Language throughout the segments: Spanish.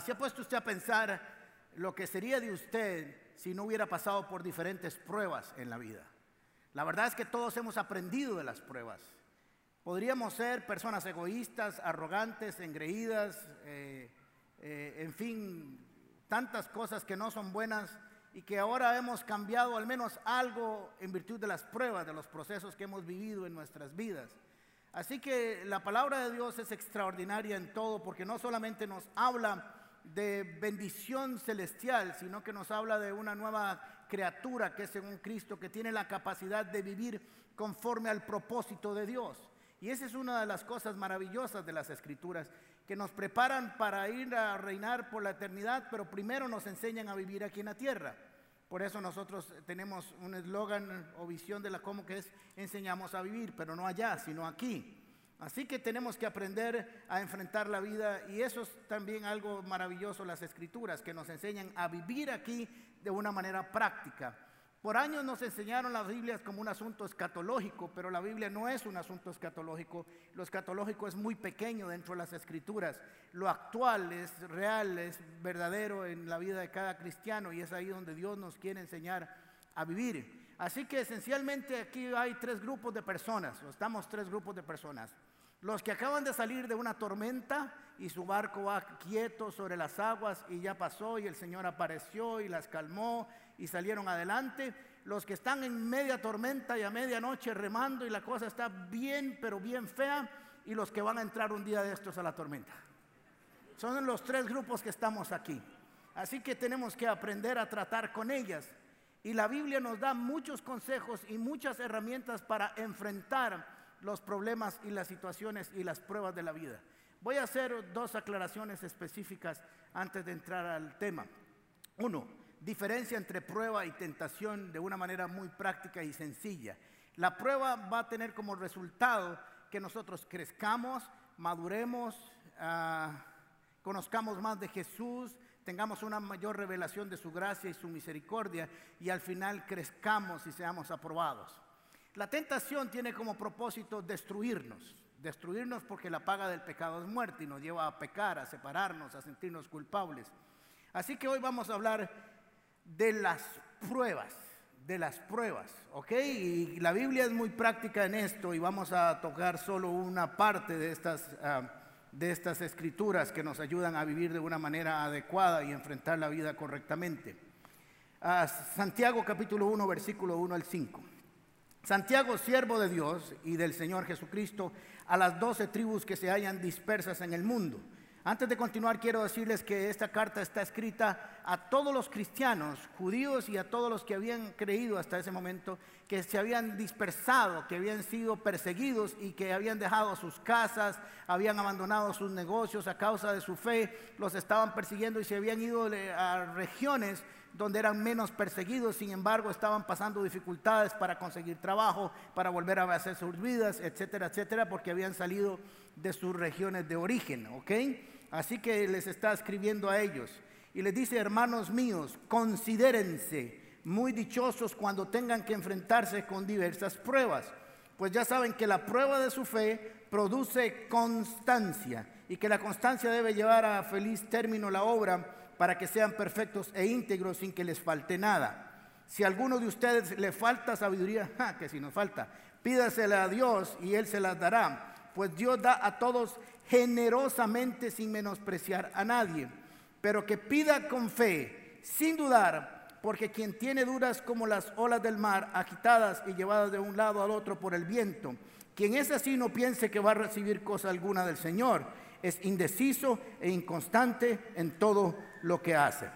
¿Se ha puesto usted a pensar lo que sería de usted si no hubiera pasado por diferentes pruebas en la vida? La verdad es que todos hemos aprendido de las pruebas. Podríamos ser personas egoístas, arrogantes, engreídas, eh, eh, en fin, tantas cosas que no son buenas y que ahora hemos cambiado al menos algo en virtud de las pruebas, de los procesos que hemos vivido en nuestras vidas. Así que la palabra de Dios es extraordinaria en todo porque no solamente nos habla de bendición celestial, sino que nos habla de una nueva criatura que es según Cristo, que tiene la capacidad de vivir conforme al propósito de Dios. Y esa es una de las cosas maravillosas de las escrituras, que nos preparan para ir a reinar por la eternidad, pero primero nos enseñan a vivir aquí en la tierra. Por eso nosotros tenemos un eslogan o visión de la cómo que es enseñamos a vivir, pero no allá, sino aquí. Así que tenemos que aprender a enfrentar la vida y eso es también algo maravilloso las escrituras que nos enseñan a vivir aquí de una manera práctica. Por años nos enseñaron las Biblias como un asunto escatológico, pero la Biblia no es un asunto escatológico. Lo escatológico es muy pequeño dentro de las escrituras. Lo actual es real, es verdadero en la vida de cada cristiano y es ahí donde Dios nos quiere enseñar a vivir. Así que esencialmente aquí hay tres grupos de personas, estamos tres grupos de personas. Los que acaban de salir de una tormenta y su barco va quieto sobre las aguas y ya pasó y el Señor apareció y las calmó y salieron adelante. Los que están en media tormenta y a medianoche remando y la cosa está bien, pero bien fea. Y los que van a entrar un día de estos a la tormenta. Son los tres grupos que estamos aquí. Así que tenemos que aprender a tratar con ellas. Y la Biblia nos da muchos consejos y muchas herramientas para enfrentar los problemas y las situaciones y las pruebas de la vida. Voy a hacer dos aclaraciones específicas antes de entrar al tema. Uno, diferencia entre prueba y tentación de una manera muy práctica y sencilla. La prueba va a tener como resultado que nosotros crezcamos, maduremos, ah, conozcamos más de Jesús, tengamos una mayor revelación de su gracia y su misericordia y al final crezcamos y seamos aprobados. La tentación tiene como propósito destruirnos, destruirnos porque la paga del pecado es muerte y nos lleva a pecar, a separarnos, a sentirnos culpables. Así que hoy vamos a hablar de las pruebas, de las pruebas, ¿ok? Y la Biblia es muy práctica en esto y vamos a tocar solo una parte de estas, ah, de estas escrituras que nos ayudan a vivir de una manera adecuada y enfrentar la vida correctamente. Ah, Santiago capítulo 1, versículo 1 al 5. Santiago, siervo de Dios y del Señor Jesucristo, a las doce tribus que se hallan dispersas en el mundo. Antes de continuar, quiero decirles que esta carta está escrita a todos los cristianos, judíos y a todos los que habían creído hasta ese momento, que se habían dispersado, que habían sido perseguidos y que habían dejado sus casas, habían abandonado sus negocios a causa de su fe, los estaban persiguiendo y se habían ido a regiones donde eran menos perseguidos, sin embargo estaban pasando dificultades para conseguir trabajo, para volver a hacer sus vidas, etcétera, etcétera, porque habían salido de sus regiones de origen, ¿ok? Así que les está escribiendo a ellos y les dice, hermanos míos, considérense muy dichosos cuando tengan que enfrentarse con diversas pruebas, pues ya saben que la prueba de su fe produce constancia y que la constancia debe llevar a feliz término la obra para que sean perfectos e íntegros sin que les falte nada. Si a alguno de ustedes le falta sabiduría, que si nos falta, pídasela a Dios y Él se las dará, pues Dios da a todos generosamente sin menospreciar a nadie, pero que pida con fe, sin dudar, porque quien tiene dudas como las olas del mar, agitadas y llevadas de un lado al otro por el viento, quien es así no piense que va a recibir cosa alguna del Señor, es indeciso e inconstante en todo lo que hace.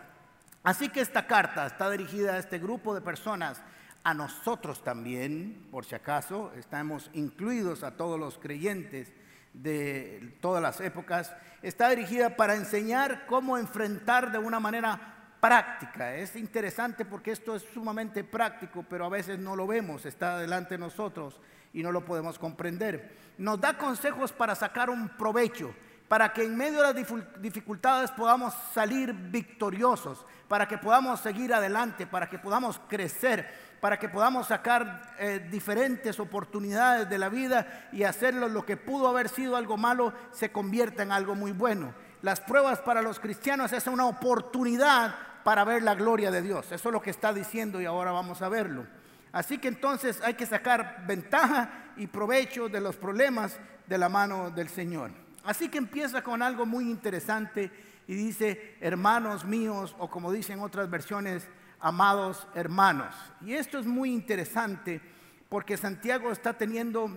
Así que esta carta está dirigida a este grupo de personas, a nosotros también, por si acaso, estamos incluidos a todos los creyentes de todas las épocas, está dirigida para enseñar cómo enfrentar de una manera práctica. Es interesante porque esto es sumamente práctico, pero a veces no lo vemos, está delante de nosotros y no lo podemos comprender. Nos da consejos para sacar un provecho para que en medio de las dificultades podamos salir victoriosos, para que podamos seguir adelante, para que podamos crecer, para que podamos sacar eh, diferentes oportunidades de la vida y hacerlo lo que pudo haber sido algo malo se convierta en algo muy bueno. las pruebas para los cristianos es una oportunidad para ver la gloria de Dios. Eso es lo que está diciendo y ahora vamos a verlo. Así que entonces hay que sacar ventaja y provecho de los problemas de la mano del Señor. Así que empieza con algo muy interesante y dice, hermanos míos, o como dicen otras versiones, amados hermanos. Y esto es muy interesante porque Santiago está teniendo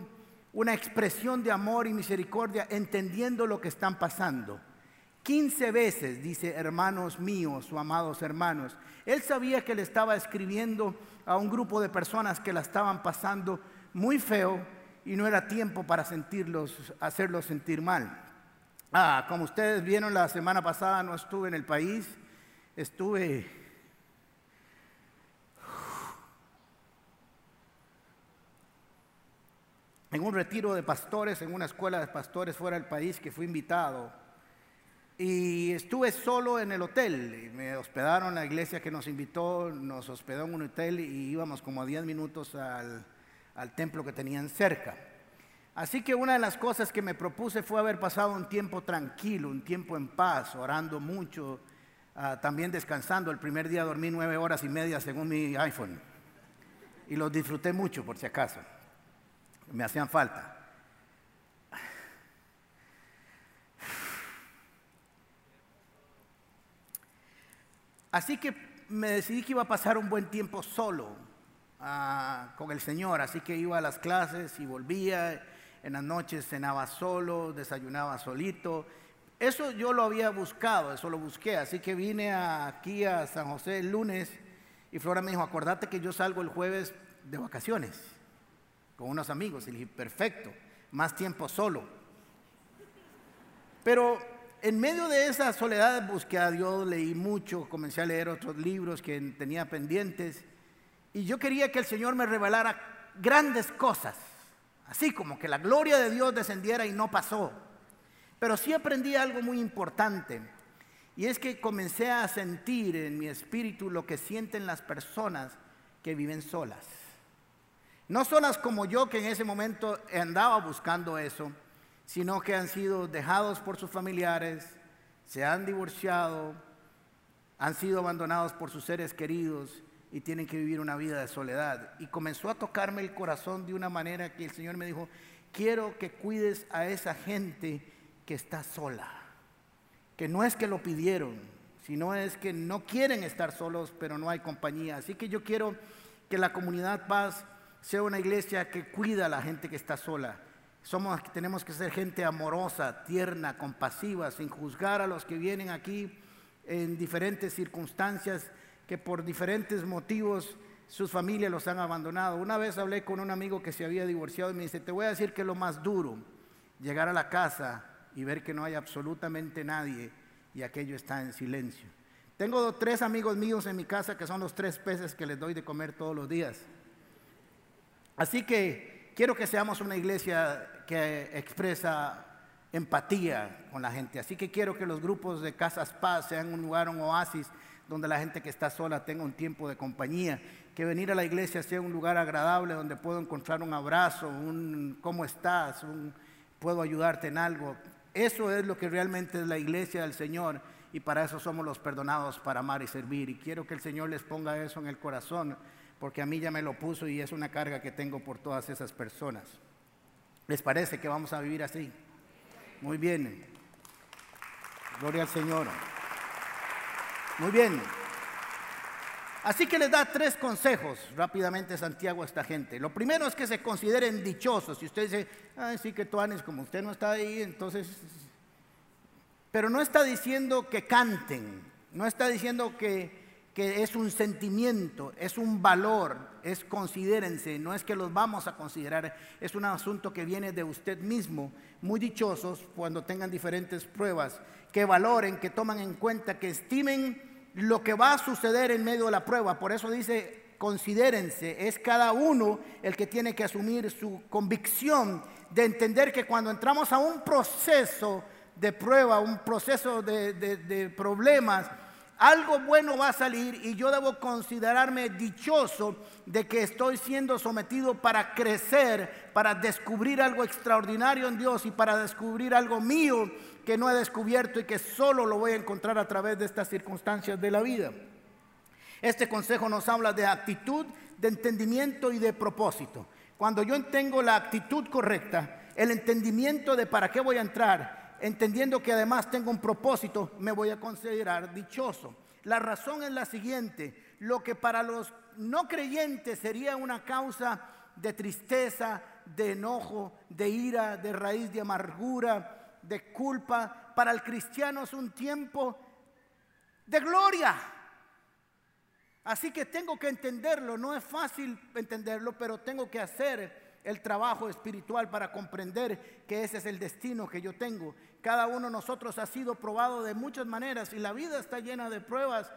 una expresión de amor y misericordia entendiendo lo que están pasando. 15 veces dice hermanos míos o amados hermanos. Él sabía que le estaba escribiendo a un grupo de personas que la estaban pasando muy feo y no era tiempo para sentirlos, hacerlos sentir mal. Ah, como ustedes vieron la semana pasada no estuve en el país, estuve en un retiro de pastores, en una escuela de pastores fuera del país que fui invitado y estuve solo en el hotel. Me hospedaron la iglesia que nos invitó, nos hospedó en un hotel y íbamos como a 10 minutos al, templo que tenían cerca. Así que una de las cosas que me propuse fue haber pasado un tiempo tranquilo, un tiempo en paz, orando mucho, ah, también descansando. El primer día dormí nueve horas y media según mi iPhone. Y los disfruté mucho por si acaso. Me hacían falta. Así que me decidí que iba a pasar un buen tiempo solo con el Señor, así que iba a las clases y volvía, en las noches cenaba solo, desayunaba solito. Eso yo lo había buscado, eso lo busqué, así que vine aquí a San José el lunes y Flora me dijo, acordate que yo salgo el jueves de vacaciones con unos amigos. Y dije, perfecto, más tiempo solo. Pero en medio de esa soledad busqué a Dios, leí mucho, comencé a leer otros libros que tenía pendientes y yo quería que el Señor me revelara grandes cosas, así como que la gloria de Dios descendiera y no pasó. Pero sí aprendí algo muy importante y es que comencé a sentir en mi espíritu lo que sienten las personas que viven solas. No solas como yo que en ese momento andaba buscando eso, sino que han sido dejados por sus familiares, se han divorciado, han sido abandonados por sus seres queridos y tienen que vivir una vida de soledad. Y comenzó a tocarme el corazón de una manera que el Señor me dijo, quiero que cuides a esa gente que está sola, que no es que lo pidieron, sino es que no quieren estar solos, pero no hay compañía. Así que yo quiero que la comunidad paz sea una iglesia que cuida a la gente que está sola somos, tenemos que ser gente amorosa, tierna, compasiva, sin juzgar a los que vienen aquí en diferentes circunstancias que por diferentes motivos sus familias los han abandonado. Una vez hablé con un amigo que se había divorciado y me dice, te voy a decir que lo más duro, llegar a la casa y ver que no hay absolutamente nadie y aquello está en silencio. Tengo tres amigos míos en mi casa que son los tres peces que les doy de comer todos los días. Así que quiero que seamos una iglesia que expresa empatía con la gente. Así que quiero que los grupos de Casas Paz sean un lugar, un oasis, donde la gente que está sola tenga un tiempo de compañía. Que venir a la iglesia sea un lugar agradable donde puedo encontrar un abrazo, un ¿cómo estás? Un puedo ayudarte en algo. Eso es lo que realmente es la iglesia del Señor y para eso somos los perdonados para amar y servir. Y quiero que el Señor les ponga eso en el corazón porque a mí ya me lo puso y es una carga que tengo por todas esas personas. ¿Les parece que vamos a vivir así? Muy bien. Gloria al Señor. Muy bien. Así que les da tres consejos rápidamente Santiago a esta gente. Lo primero es que se consideren dichosos. Si usted dice, ay, sí que tú Anes, como usted no está ahí, entonces... Pero no está diciendo que canten, no está diciendo que que es un sentimiento, es un valor, es considérense, no es que los vamos a considerar, es un asunto que viene de usted mismo, muy dichosos cuando tengan diferentes pruebas, que valoren, que toman en cuenta, que estimen lo que va a suceder en medio de la prueba. Por eso dice, considérense, es cada uno el que tiene que asumir su convicción de entender que cuando entramos a un proceso de prueba, un proceso de, de problemas, algo bueno va a salir y yo debo considerarme dichoso de que estoy siendo sometido para crecer, para descubrir algo extraordinario en Dios y para descubrir algo mío que no he descubierto y que solo lo voy a encontrar a través de estas circunstancias de la vida. Este consejo nos habla de actitud, de entendimiento y de propósito. Cuando yo tengo la actitud correcta, el entendimiento de para qué voy a entrar, entendiendo que además tengo un propósito, me voy a considerar dichoso. La razón es la siguiente, lo que para los no creyentes sería una causa de tristeza, de enojo, de ira, de raíz de amargura, de culpa, para el cristiano es un tiempo de gloria. Así que tengo que entenderlo, no es fácil entenderlo, pero tengo que hacer el trabajo espiritual para comprender que ese es el destino que yo tengo. Cada uno de nosotros ha sido probado de muchas maneras y la vida está llena de pruebas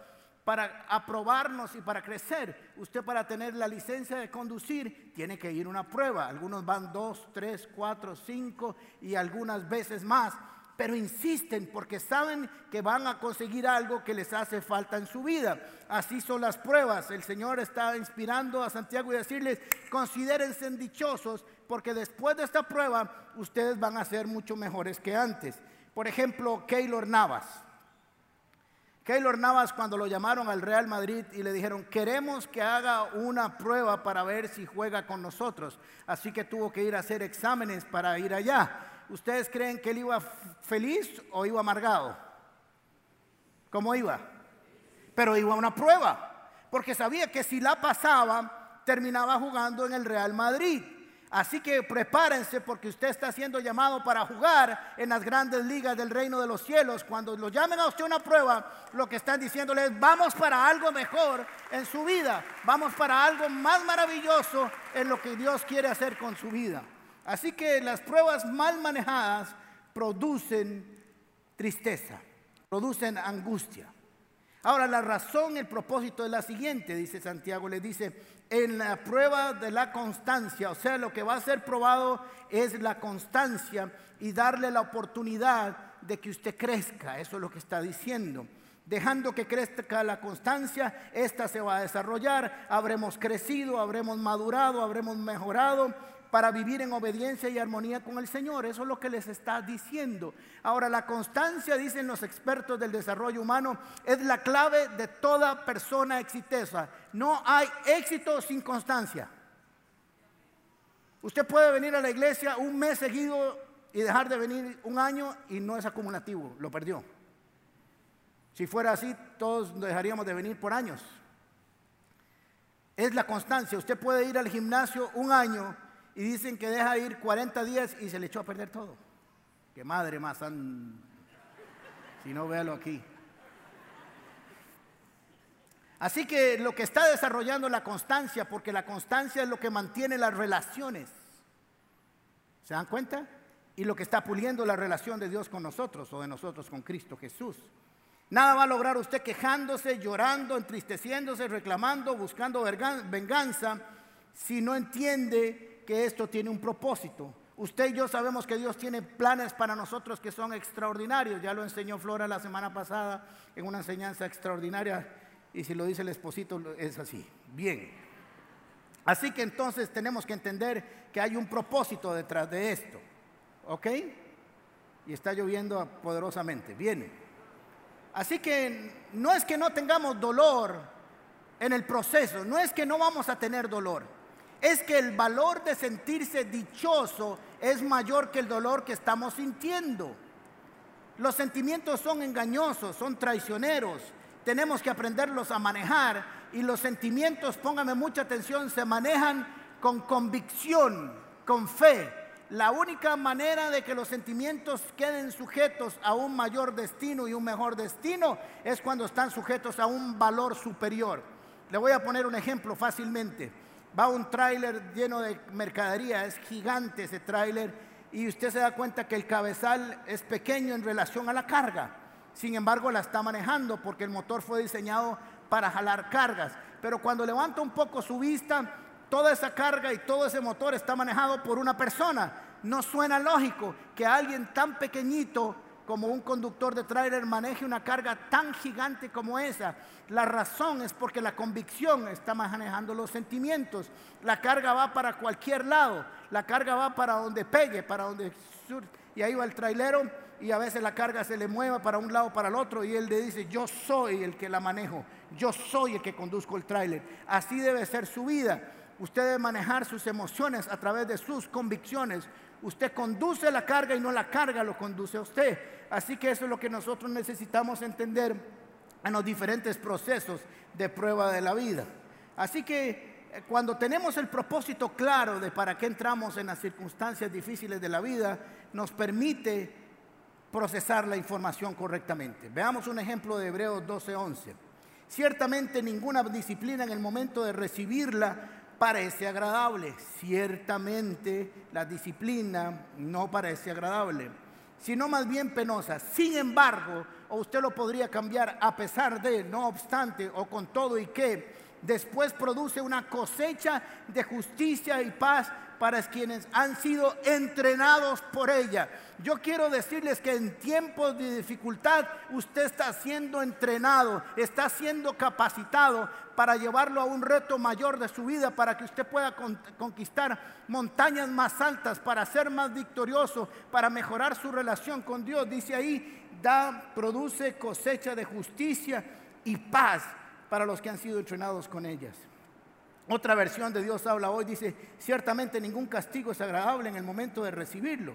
para aprobarnos y para crecer. Usted para tener la licencia de conducir tiene que ir una prueba. Algunos van dos, tres, cuatro, cinco y algunas veces más pero insisten porque saben que van a conseguir algo que les hace falta en su vida. Así son las pruebas. El Señor está inspirando a Santiago y decirles, considérense dichosos porque después de esta prueba ustedes van a ser mucho mejores que antes. Por ejemplo, Keylor Navas. Keylor Navas cuando lo llamaron al Real Madrid y le dijeron, queremos que haga una prueba para ver si juega con nosotros. Así que tuvo que ir a hacer exámenes para ir allá. ¿Ustedes creen que él iba feliz o iba amargado? ¿Cómo iba? Pero iba a una prueba, porque sabía que si la pasaba, terminaba jugando en el Real Madrid. Así que prepárense porque usted está siendo llamado para jugar en las grandes ligas del reino de los cielos. Cuando lo llamen a usted una prueba, lo que están diciéndole es, vamos para algo mejor en su vida, vamos para algo más maravilloso en lo que Dios quiere hacer con su vida. Así que las pruebas mal manejadas producen tristeza, producen angustia. Ahora, la razón, el propósito es la siguiente, dice Santiago, le dice, en la prueba de la constancia, o sea, lo que va a ser probado es la constancia y darle la oportunidad de que usted crezca, eso es lo que está diciendo. Dejando que crezca la constancia, esta se va a desarrollar, habremos crecido, habremos madurado, habremos mejorado para vivir en obediencia y armonía con el Señor. Eso es lo que les está diciendo. Ahora, la constancia, dicen los expertos del desarrollo humano, es la clave de toda persona exitosa. No hay éxito sin constancia. Usted puede venir a la iglesia un mes seguido y dejar de venir un año y no es acumulativo, lo perdió. Si fuera así, todos dejaríamos de venir por años. Es la constancia. Usted puede ir al gimnasio un año y dicen que deja ir 40 días y se le echó a perder todo. Qué madre más, si no véalo aquí. Así que lo que está desarrollando la constancia, porque la constancia es lo que mantiene las relaciones. ¿Se dan cuenta? Y lo que está puliendo la relación de Dios con nosotros o de nosotros con Cristo Jesús. Nada va a lograr usted quejándose, llorando, entristeciéndose, reclamando, buscando venganza, si no entiende que esto tiene un propósito. Usted y yo sabemos que Dios tiene planes para nosotros que son extraordinarios. Ya lo enseñó Flora la semana pasada en una enseñanza extraordinaria. Y si lo dice el esposito, es así. Bien. Así que entonces tenemos que entender que hay un propósito detrás de esto. ¿Ok? Y está lloviendo poderosamente. Viene. Así que no es que no tengamos dolor en el proceso, no es que no vamos a tener dolor es que el valor de sentirse dichoso es mayor que el dolor que estamos sintiendo. Los sentimientos son engañosos, son traicioneros. Tenemos que aprenderlos a manejar y los sentimientos, póngame mucha atención, se manejan con convicción, con fe. La única manera de que los sentimientos queden sujetos a un mayor destino y un mejor destino es cuando están sujetos a un valor superior. Le voy a poner un ejemplo fácilmente va un tráiler lleno de mercadería, es gigante ese tráiler y usted se da cuenta que el cabezal es pequeño en relación a la carga. Sin embargo, la está manejando porque el motor fue diseñado para jalar cargas. Pero cuando levanta un poco su vista, toda esa carga y todo ese motor está manejado por una persona. No suena lógico que alguien tan pequeñito como un conductor de tráiler maneje una carga tan gigante como esa. La razón es porque la convicción está manejando los sentimientos. La carga va para cualquier lado. La carga va para donde pegue, para donde y ahí va el trailero y a veces la carga se le mueva para un lado para el otro y él le dice, yo soy el que la manejo, yo soy el que conduzco el tráiler. Así debe ser su vida. Usted debe manejar sus emociones a través de sus convicciones. Usted conduce la carga y no la carga lo conduce a usted. Así que eso es lo que nosotros necesitamos entender en los diferentes procesos de prueba de la vida. Así que eh, cuando tenemos el propósito claro de para qué entramos en las circunstancias difíciles de la vida, nos permite procesar la información correctamente. Veamos un ejemplo de Hebreos 12:11. Ciertamente ninguna disciplina en el momento de recibirla parece agradable. Ciertamente la disciplina no parece agradable, sino más bien penosa. Sin embargo, o usted lo podría cambiar a pesar de, no obstante, o con todo y que, después produce una cosecha de justicia y paz para quienes han sido entrenados por ella. Yo quiero decirles que en tiempos de dificultad usted está siendo entrenado, está siendo capacitado para llevarlo a un reto mayor de su vida, para que usted pueda conquistar montañas más altas, para ser más victorioso, para mejorar su relación con Dios. Dice ahí, da, produce cosecha de justicia y paz para los que han sido entrenados con ellas. Otra versión de Dios habla hoy, dice, ciertamente ningún castigo es agradable en el momento de recibirlo,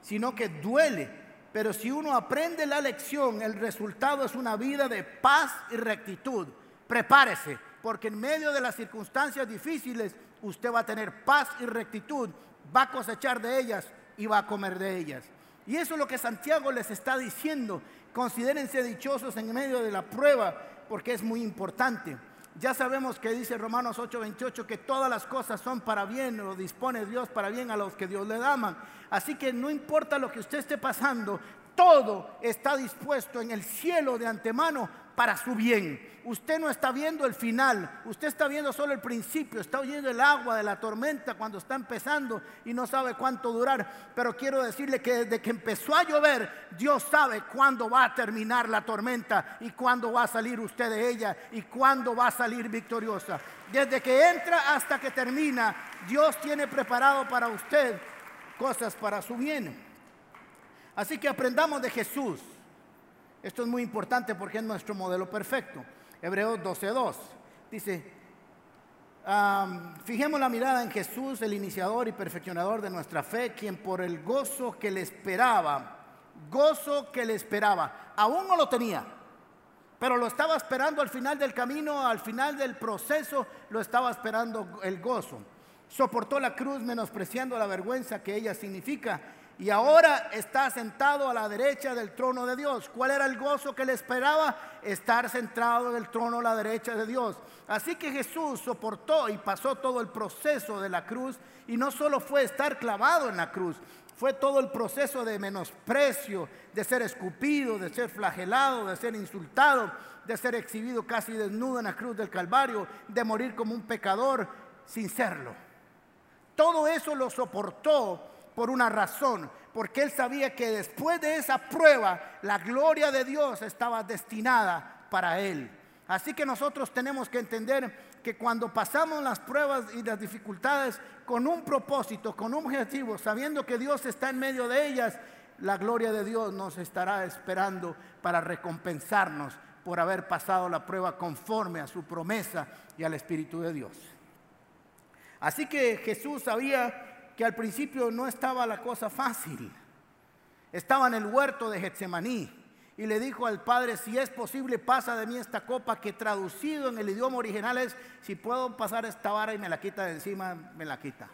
sino que duele. Pero si uno aprende la lección, el resultado es una vida de paz y rectitud. Prepárese, porque en medio de las circunstancias difíciles, usted va a tener paz y rectitud, va a cosechar de ellas y va a comer de ellas. Y eso es lo que Santiago les está diciendo. Considérense dichosos en medio de la prueba, porque es muy importante. Ya sabemos que dice Romanos 8:28 que todas las cosas son para bien, lo dispone Dios para bien a los que Dios le aman. Así que no importa lo que usted esté pasando, todo está dispuesto en el cielo de antemano para su bien. Usted no está viendo el final, usted está viendo solo el principio, está oyendo el agua de la tormenta cuando está empezando y no sabe cuánto durar. Pero quiero decirle que desde que empezó a llover, Dios sabe cuándo va a terminar la tormenta y cuándo va a salir usted de ella y cuándo va a salir victoriosa. Desde que entra hasta que termina, Dios tiene preparado para usted cosas para su bien. Así que aprendamos de Jesús. Esto es muy importante porque es nuestro modelo perfecto. Hebreos 12.2 dice, fijemos la mirada en Jesús, el iniciador y perfeccionador de nuestra fe, quien por el gozo que le esperaba, gozo que le esperaba, aún no lo tenía, pero lo estaba esperando al final del camino, al final del proceso, lo estaba esperando el gozo. Soportó la cruz menospreciando la vergüenza que ella significa y ahora está sentado a la derecha del trono de Dios. ¿Cuál era el gozo que le esperaba? Estar sentado en el trono a la derecha de Dios. Así que Jesús soportó y pasó todo el proceso de la cruz y no solo fue estar clavado en la cruz, fue todo el proceso de menosprecio, de ser escupido, de ser flagelado, de ser insultado, de ser exhibido casi desnudo en la cruz del Calvario, de morir como un pecador sin serlo. Todo eso lo soportó por una razón, porque él sabía que después de esa prueba la gloria de Dios estaba destinada para él. Así que nosotros tenemos que entender que cuando pasamos las pruebas y las dificultades con un propósito, con un objetivo, sabiendo que Dios está en medio de ellas, la gloria de Dios nos estará esperando para recompensarnos por haber pasado la prueba conforme a su promesa y al Espíritu de Dios. Así que Jesús sabía que al principio no estaba la cosa fácil. Estaba en el huerto de Getsemaní y le dijo al Padre, si es posible, pasa de mí esta copa, que traducido en el idioma original es, si puedo pasar esta vara y me la quita de encima, me la quita.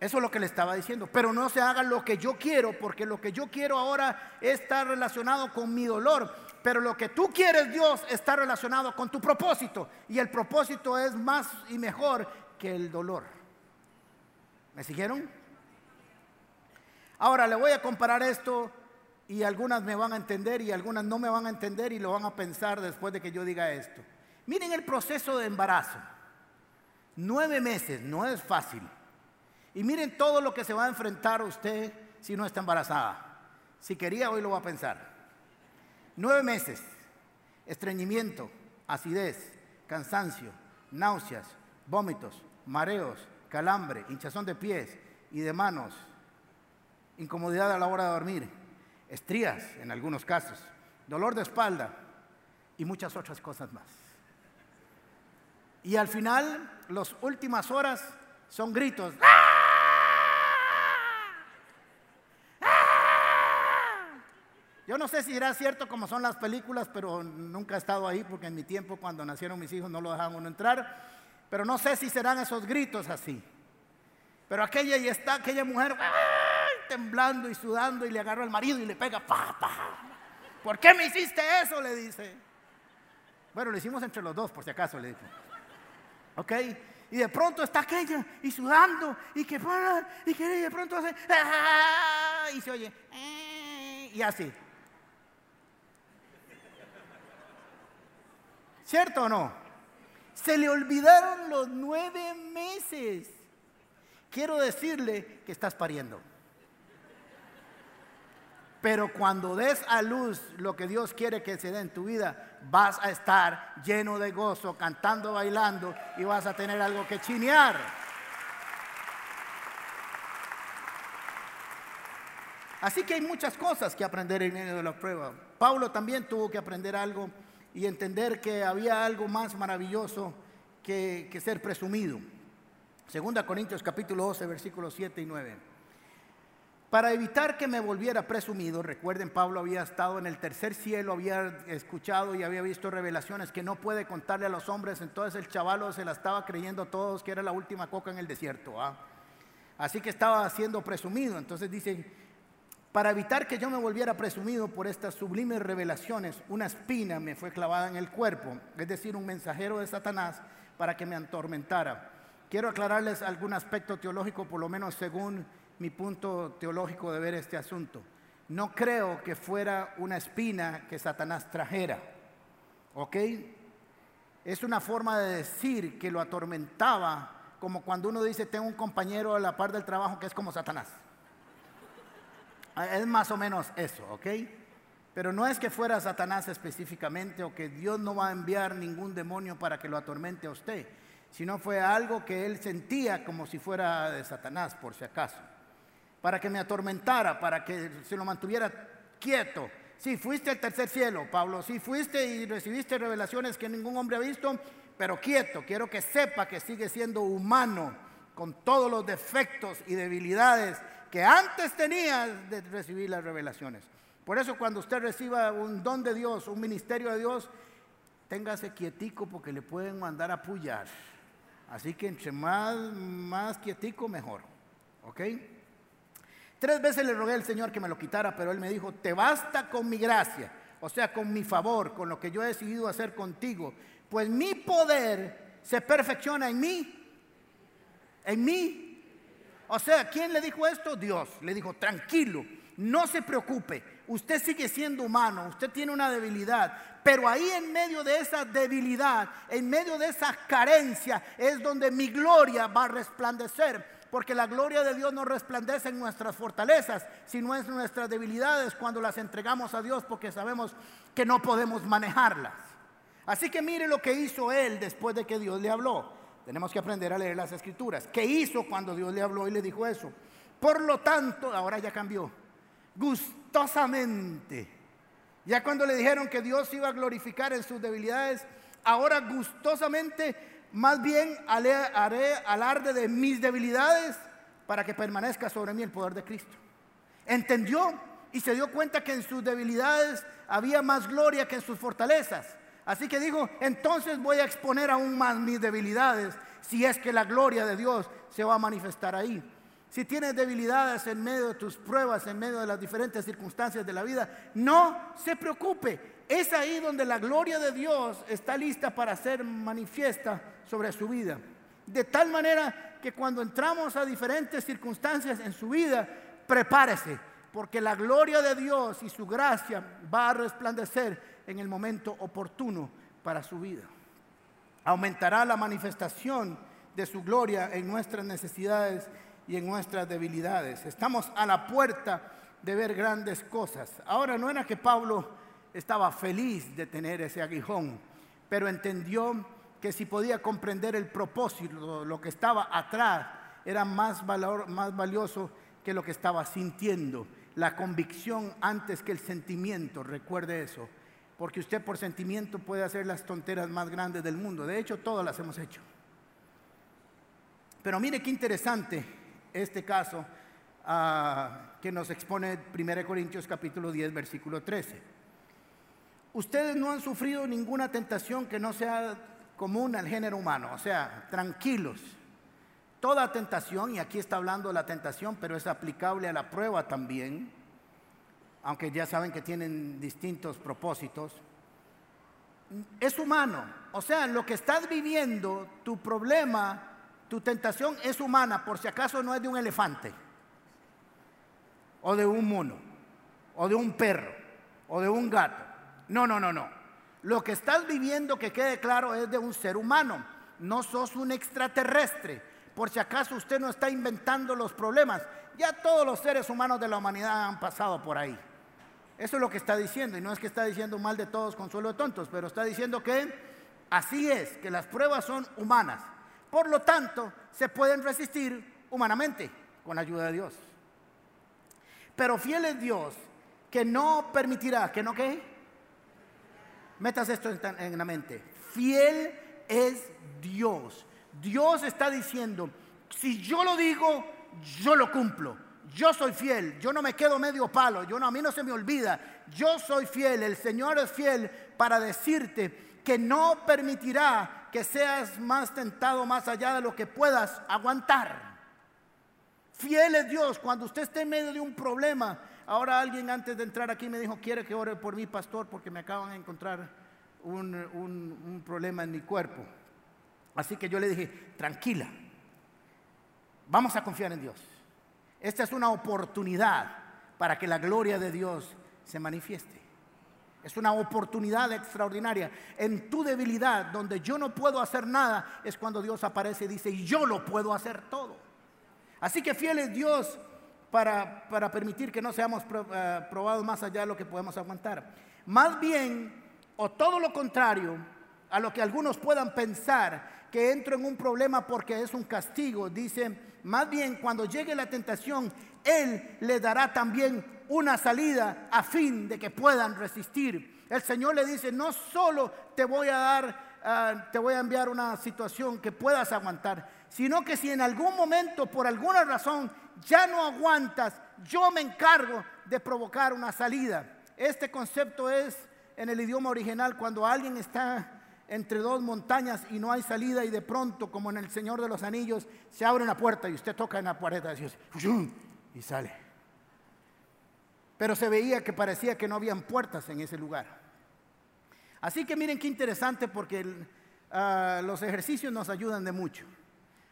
Eso es lo que le estaba diciendo. Pero no se haga lo que yo quiero, porque lo que yo quiero ahora está relacionado con mi dolor. Pero lo que tú quieres, Dios, está relacionado con tu propósito. Y el propósito es más y mejor que el dolor. ¿Me siguieron? Ahora le voy a comparar esto y algunas me van a entender y algunas no me van a entender y lo van a pensar después de que yo diga esto. Miren el proceso de embarazo. Nueve meses, no es fácil. Y miren todo lo que se va a enfrentar usted si no está embarazada. Si quería, hoy lo va a pensar. Nueve meses, estreñimiento, acidez, cansancio, náuseas, vómitos, mareos, calambre, hinchazón de pies y de manos, incomodidad a la hora de dormir, estrías en algunos casos, dolor de espalda y muchas otras cosas más. Y al final, las últimas horas son gritos. Yo no sé si será cierto como son las películas, pero nunca he estado ahí porque en mi tiempo cuando nacieron mis hijos no lo dejaban uno entrar. Pero no sé si serán esos gritos así. Pero aquella y está aquella mujer temblando y sudando y le agarra al marido y le pega, papá. ¿Por qué me hiciste eso? Le dice. Bueno, lo hicimos entre los dos, por si acaso, le dijo. ¿Ok? Y de pronto está aquella y sudando y que y que de pronto hace ¡ah! y se oye eh", y así. ¿Cierto o no? Se le olvidaron los nueve meses. Quiero decirle que estás pariendo. Pero cuando des a luz lo que Dios quiere que se dé en tu vida, vas a estar lleno de gozo, cantando, bailando y vas a tener algo que chinear. Así que hay muchas cosas que aprender en medio de la prueba. Pablo también tuvo que aprender algo y entender que había algo más maravilloso que, ser presumido. Segunda Corintios capítulo 12, versículos 7 y 9. Para evitar que me volviera presumido, recuerden, Pablo había estado en el tercer cielo, había escuchado y había visto revelaciones que no puede contarle a los hombres, entonces el chavalo se la estaba creyendo a todos que era la última coca en el desierto. ¿ah? Así que estaba siendo presumido. Entonces dice, para evitar que yo me volviera presumido por estas sublimes revelaciones, una espina me fue clavada en el cuerpo, es decir, un mensajero de Satanás para que me atormentara. Quiero aclararles algún aspecto teológico, por lo menos según mi punto teológico de ver este asunto. No creo que fuera una espina que Satanás trajera, ¿ok? Es una forma de decir que lo atormentaba, como cuando uno dice, tengo un compañero a la par del trabajo que es como Satanás. Es más o menos eso, ¿ok? Pero no es que fuera Satanás específicamente o que Dios no va a enviar ningún demonio para que lo atormente a usted, sino fue algo que él sentía como si fuera de Satanás, por si acaso, para que me atormentara, para que se lo mantuviera quieto. Sí, fuiste al tercer cielo, Pablo, sí fuiste y recibiste revelaciones que ningún hombre ha visto, pero quieto, quiero que sepa que sigue siendo humano, con todos los defectos y debilidades que antes tenías de recibir las revelaciones. Por eso cuando usted reciba un don de Dios, un ministerio de Dios, téngase quietico porque le pueden mandar a pullar. Así que entre más, más quietico, mejor. ¿Ok? Tres veces le rogué al Señor que me lo quitara, pero Él me dijo, te basta con mi gracia, o sea, con mi favor, con lo que yo he decidido hacer contigo, pues mi poder se perfecciona en mí, en mí o sea, ¿quién le dijo esto? Dios. Le dijo, tranquilo, no se preocupe. Usted sigue siendo humano, usted tiene una debilidad, pero ahí en medio de esa debilidad, en medio de esa carencia, es donde mi gloria va a resplandecer. Porque la gloria de Dios no resplandece en nuestras fortalezas, sino en nuestras debilidades cuando las entregamos a Dios porque sabemos que no podemos manejarlas. Así que mire lo que hizo él después de que Dios le habló. Tenemos que aprender a leer las escrituras. ¿Qué hizo cuando Dios le habló y le dijo eso? Por lo tanto, ahora ya cambió. Gustosamente. Ya cuando le dijeron que Dios iba a glorificar en sus debilidades, ahora gustosamente, más bien haré, alarde de mis debilidades para que permanezca sobre mí el poder de Cristo. Entendió y se dio cuenta que en sus debilidades había más gloria que en sus fortalezas. Así que dijo, entonces voy a exponer aún más mis debilidades si es que la gloria de Dios se va a manifestar ahí. Si tienes debilidades en medio de tus pruebas, en medio de las diferentes circunstancias de la vida, no se preocupe. Es ahí donde la gloria de Dios está lista para ser manifiesta sobre su vida. De tal manera que cuando entramos a diferentes circunstancias en su vida, prepárese, porque la gloria de Dios y su gracia va a resplandecer en el momento oportuno para su vida. Aumentará la manifestación de su gloria en nuestras necesidades y en nuestras debilidades. Estamos a la puerta de ver grandes cosas. Ahora no era que Pablo estaba feliz de tener ese aguijón, pero entendió que si podía comprender el propósito, lo que estaba atrás, era más, valor, más valioso que lo que estaba sintiendo. La convicción antes que el sentimiento, recuerde eso, porque usted por sentimiento puede hacer las tonteras más grandes del mundo. De hecho, todas las hemos hecho. Pero mire qué interesante este caso ah, que nos expone 1 Corintios capítulo 10, versículo 13. Ustedes no han sufrido ninguna tentación que no sea común al género humano, o sea, tranquilos. Toda tentación, y aquí está hablando de la tentación, pero es aplicable a la prueba también, aunque ya saben que tienen distintos propósitos, es humano. O sea, lo que estás viviendo, tu problema, tu tentación es humana, por si acaso no es de un elefante, o de un mono, o de un perro, o de un gato. No, no, no, no. Lo que estás viviendo, que quede claro, es de un ser humano. No sos un extraterrestre. Por si acaso usted no está inventando los problemas. Ya todos los seres humanos de la humanidad han pasado por ahí. Eso es lo que está diciendo. Y no es que está diciendo mal de todos, consuelo de tontos, pero está diciendo que así es, que las pruebas son humanas. Por lo tanto, se pueden resistir humanamente con la ayuda de Dios. Pero fiel es Dios que no permitirá, que no qué. Metas esto en la mente. Fiel es Dios. Dios está diciendo, si yo lo digo, yo lo cumplo. Yo soy fiel, yo no me quedo medio palo, yo no, a mí no se me olvida. Yo soy fiel, el Señor es fiel para decirte que no permitirá que seas más tentado más allá de lo que puedas aguantar. Fiel es Dios cuando usted esté en medio de un problema. Ahora alguien antes de entrar aquí me dijo, quiere que ore por mí, pastor, porque me acaban de encontrar un, un problema en mi cuerpo. Así que yo le dije, tranquila, vamos a confiar en Dios. Esta es una oportunidad para que la gloria de Dios se manifieste. Es una oportunidad extraordinaria. En tu debilidad, donde yo no puedo hacer nada, es cuando Dios aparece y dice, yo lo puedo hacer todo. Así que fiel es Dios para, permitir que no seamos eh, probados más allá de lo que podemos aguantar. Más bien, o todo lo contrario, a lo que algunos puedan pensar, que entro en un problema porque es un castigo, dice, más bien cuando llegue la tentación, Él le dará también una salida a fin de que puedan resistir. El Señor le dice, no solo te voy a dar, ah, te voy a enviar una situación que puedas aguantar, sino que si en algún momento, por alguna razón, ya no aguantas, yo me encargo de provocar una salida. Este concepto es en el idioma original cuando alguien está entre dos montañas y no hay salida y de pronto, como en el Señor de los Anillos, se abre una puerta y usted toca en la pared y sale. Pero se veía que parecía que no habían puertas en ese lugar. Así que miren qué interesante porque ah, los ejercicios nos ayudan de mucho.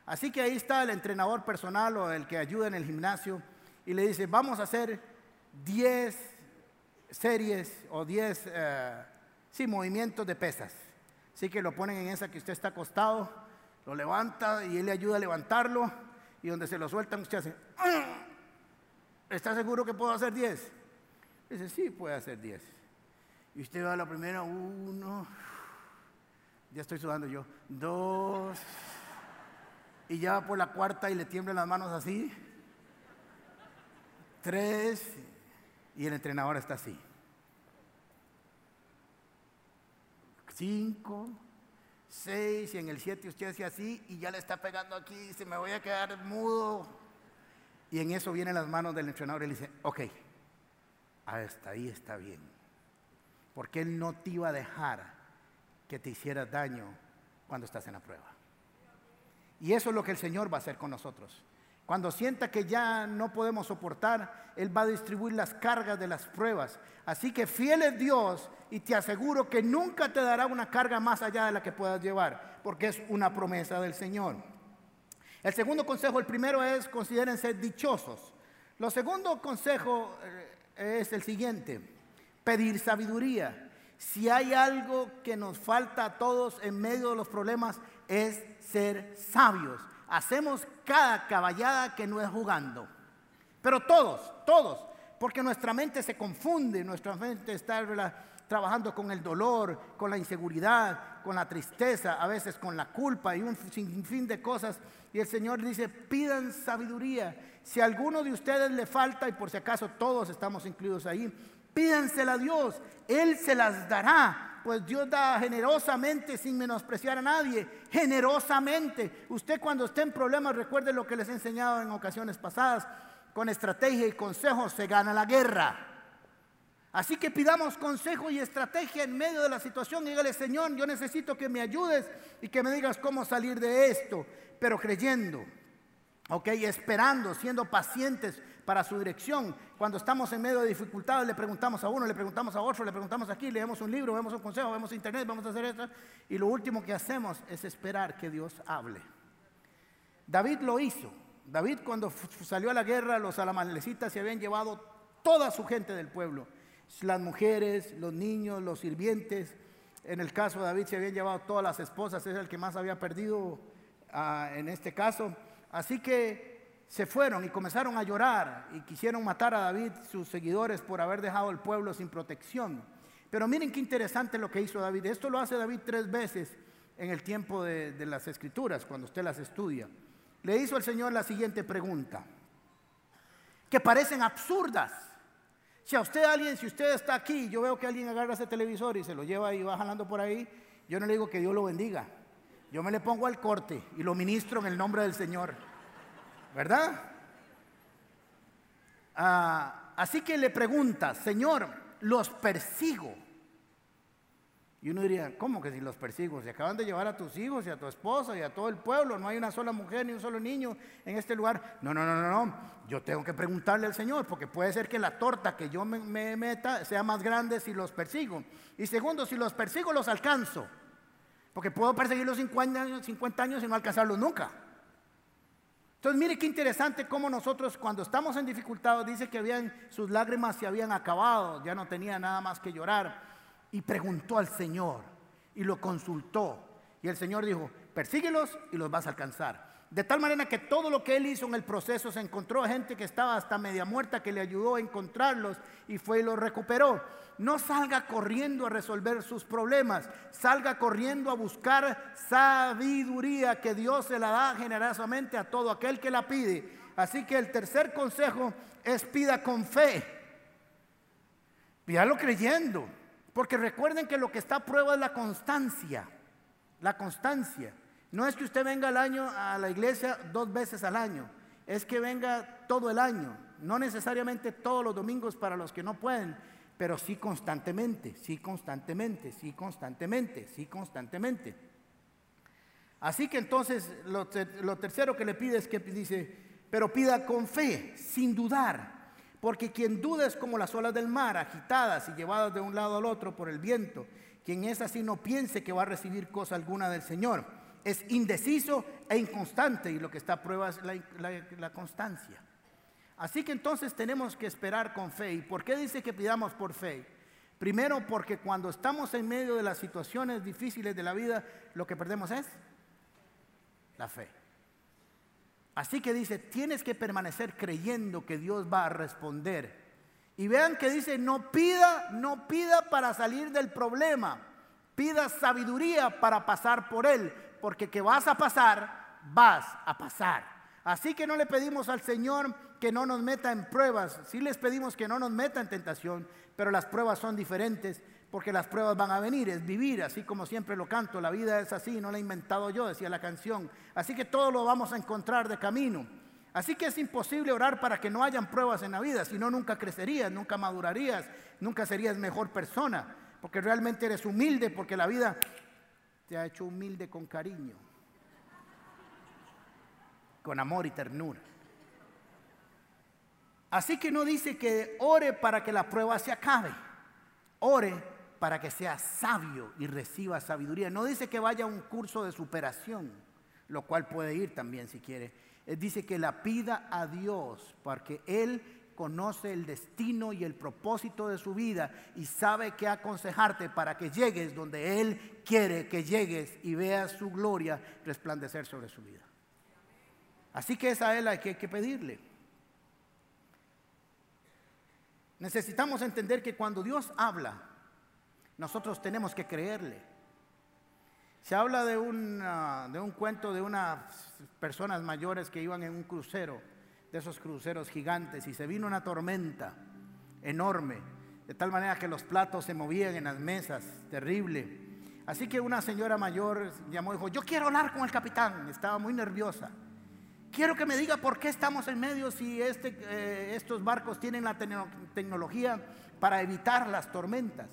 Así que ahí está el entrenador personal o el que ayuda en el gimnasio y le dice, vamos a hacer 10 series o 10 eh, movimientos de pesas. Así que lo ponen en esa que usted está acostado, lo levanta y él le ayuda a levantarlo y donde se lo sueltan usted hace, ah". ¿está seguro que puedo hacer 10? Dice, sí, puede hacer 10. Y usted va a la primera, uno, ya estoy sudando yo, dos, y ya va por la cuarta y le tiemblan las manos así, tres, y el entrenador está así. 5, 6 y en el 7 usted hace así y ya le está pegando aquí y dice, me voy a quedar mudo. Y en eso vienen las manos del entrenador y le dice, ok, hasta ahí está bien. Porque Él no te iba a dejar que te hiciera daño cuando estás en la prueba. Y eso es lo que el Señor va a hacer con nosotros. Cuando sienta que ya no podemos soportar, Él va a distribuir las cargas de las pruebas. Así que fiel es Dios y te aseguro que nunca te dará una carga más allá de la que puedas llevar, porque es una promesa del Señor. El segundo consejo, el primero es consideren ser dichosos. Lo segundo consejo eh, es el siguiente, pedir sabiduría. Si hay algo que nos falta a todos en medio de los problemas es ser sabios hacemos cada caballada que no es jugando. Pero todos, todos. porque nuestra mente se confunde, nuestra mente está trabajando con el dolor, con la inseguridad, con la tristeza, a veces con la culpa y un sinfín de cosas. Y el Señor dice, pidan sabiduría. Si a alguno de ustedes le falta, y por si acaso todos estamos incluidos ahí, pídansela a Dios, Él se las dará pues Dios da generosamente sin menospreciar a nadie, generosamente. Usted cuando esté en problemas, recuerde lo que les he enseñado en ocasiones pasadas, con estrategia y consejo se gana la guerra. Así que pidamos consejo y estrategia en medio de la situación. Dígale, Señor, yo necesito que me ayudes y que me digas cómo salir de esto, pero creyendo, ok, esperando, siendo pacientes, para su dirección. Cuando estamos en medio de dificultades, le preguntamos a uno, le preguntamos a otro, le preguntamos aquí, leemos un libro, vemos un consejo, vemos internet, vamos a hacer esto. Y lo último que hacemos es esperar que Dios hable. David lo hizo. David cuando salió a la guerra, los alamalecitas se habían llevado toda su gente del pueblo. Las mujeres, los niños, los sirvientes. En el caso de David se habían llevado todas las esposas, es el que más había perdido ah, en este caso. Así que se fueron y comenzaron a llorar y quisieron matar a David, sus seguidores, por haber dejado el pueblo sin protección. Pero miren qué interesante lo que hizo David. Esto lo hace David tres veces en el tiempo de, las escrituras, cuando usted las estudia. Le hizo al Señor la siguiente pregunta, que parecen absurdas. Si a usted alguien, si usted está aquí, yo veo que alguien agarra ese televisor y se lo lleva y va jalando por ahí, yo no le digo que Dios lo bendiga. Yo me le pongo al corte y lo ministro en el nombre del Señor. ¿Verdad? Ah, así que le pregunta, Señor, los persigo. Y uno diría, ¿cómo que si los persigo? Se acaban de llevar a tus hijos y a tu esposa y a todo el pueblo. No hay una sola mujer ni un solo niño en este lugar. No, no, no, no, no. Yo tengo que preguntarle al Señor porque puede ser que la torta que yo me, me meta sea más grande si los persigo. Y segundo, si los persigo los alcanzo. Porque puedo perseguirlos 50 años, 50 años y no alcanzarlos nunca. Entonces, mire qué interesante cómo nosotros cuando estamos en dificultad, dice que habían, sus lágrimas se habían acabado, ya no tenía nada más que llorar. Y preguntó al Señor y lo consultó. Y el Señor dijo, persíguelos y los vas a alcanzar. De tal manera que todo lo que él hizo en el proceso se encontró gente que estaba hasta media muerta que le ayudó a encontrarlos y fue y los recuperó. No salga corriendo a resolver sus problemas, salga corriendo a buscar sabiduría que Dios se la da generosamente a todo aquel que la pide. Así que el tercer consejo es pida con fe. Pídalo creyendo, porque recuerden que lo que está a prueba es la constancia, la constancia. No es que usted venga al año a la iglesia dos veces al año, es que venga todo el año, no necesariamente todos los domingos para los que no pueden, pero sí constantemente, sí constantemente, sí constantemente, sí constantemente. Así que entonces lo, tercero que le pide es que dice, pero pida con fe, sin dudar, porque quien duda es como las olas del mar, agitadas y llevadas de un lado al otro por el viento. Quien es así no piense que va a recibir cosa alguna del Señor. Es indeciso e inconstante y lo que está a prueba es la constancia. Así que entonces tenemos que esperar con fe. ¿Y por qué dice que pidamos por fe? Primero porque cuando estamos en medio de las situaciones difíciles de la vida, lo que perdemos es la fe. Así que dice, tienes que permanecer creyendo que Dios va a responder. Y vean que dice, no pida, no pida para salir del problema, pida sabiduría para pasar por él, porque que vas a pasar, vas a pasar. Así que no le pedimos al Señor que no nos meta en pruebas, sí les pedimos que no nos meta en tentación, pero las pruebas son diferentes porque las pruebas van a venir, es vivir, así como siempre lo canto, la vida es así, no la he inventado yo, decía la canción. Así que todo lo vamos a encontrar de camino. Así que es imposible orar para que no hayan pruebas en la vida, si no nunca crecerías, nunca madurarías, nunca serías mejor persona, porque realmente eres humilde, porque la vida te ha hecho humilde con cariño con amor y ternura. Así que no dice que ore para que la prueba se acabe, ore para que sea sabio y reciba sabiduría. No dice que vaya a un curso de superación, lo cual puede ir también si quiere. dice que la pida a Dios, porque Él conoce el destino y el propósito de su vida y sabe qué aconsejarte para que llegues donde Él quiere que llegues y veas su gloria resplandecer sobre su vida. Así que esa es la que hay que pedirle. Necesitamos entender que cuando Dios habla, nosotros tenemos que creerle. Se habla de un, de un cuento de unas personas mayores que iban en un crucero, esos cruceros gigantes, y se vino una tormenta enorme, de tal manera que los platos se movían en las mesas, terrible. Así que una señora mayor llamó y dijo, yo quiero hablar con el capitán, estaba muy nerviosa. Quiero que me diga por qué estamos en medio si este, eh, estos barcos tienen la tecnología para evitar las tormentas,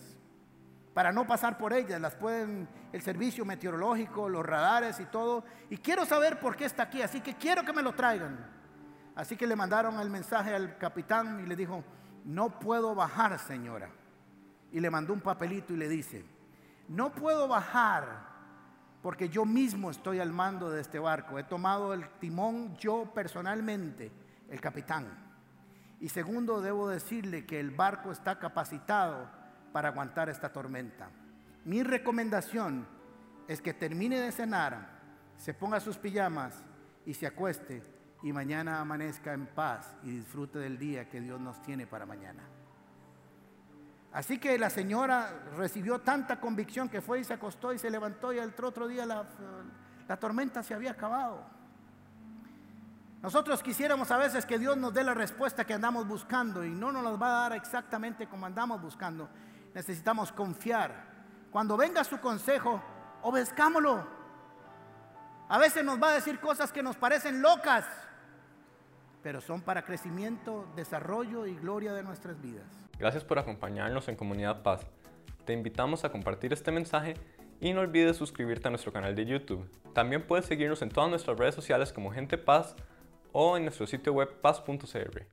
para no pasar por ellas. Las pueden el servicio meteorológico, los radares y todo. Y quiero saber por qué está aquí, así que quiero que me lo traigan. Así que le mandaron el mensaje al capitán y le dijo, no puedo bajar, señora. Y le mandó un papelito y le dice, no puedo bajar porque yo mismo estoy al mando de este barco. He tomado el timón yo personalmente, el capitán. Y segundo, debo decirle que el barco está capacitado para aguantar esta tormenta. Mi recomendación es que termine de cenar, se ponga sus pijamas y se acueste y mañana amanezca en paz y disfrute del día que Dios nos tiene para mañana. Así que la señora recibió tanta convicción que fue y se acostó y se levantó y el otro día la, tormenta se había acabado. Nosotros quisiéramos a veces que Dios nos dé la respuesta que andamos buscando y no nos la va a dar exactamente como andamos buscando. Necesitamos confiar. Cuando venga su consejo, obedezcámoslo. A veces nos va a decir cosas que nos parecen locas, pero son para crecimiento, desarrollo y gloria de nuestras vidas. Gracias por acompañarnos en Comunidad Paz. Te invitamos a compartir este mensaje y no olvides suscribirte a nuestro canal de YouTube. También puedes seguirnos en todas nuestras redes sociales como Gente Paz o en nuestro sitio web paz.cr.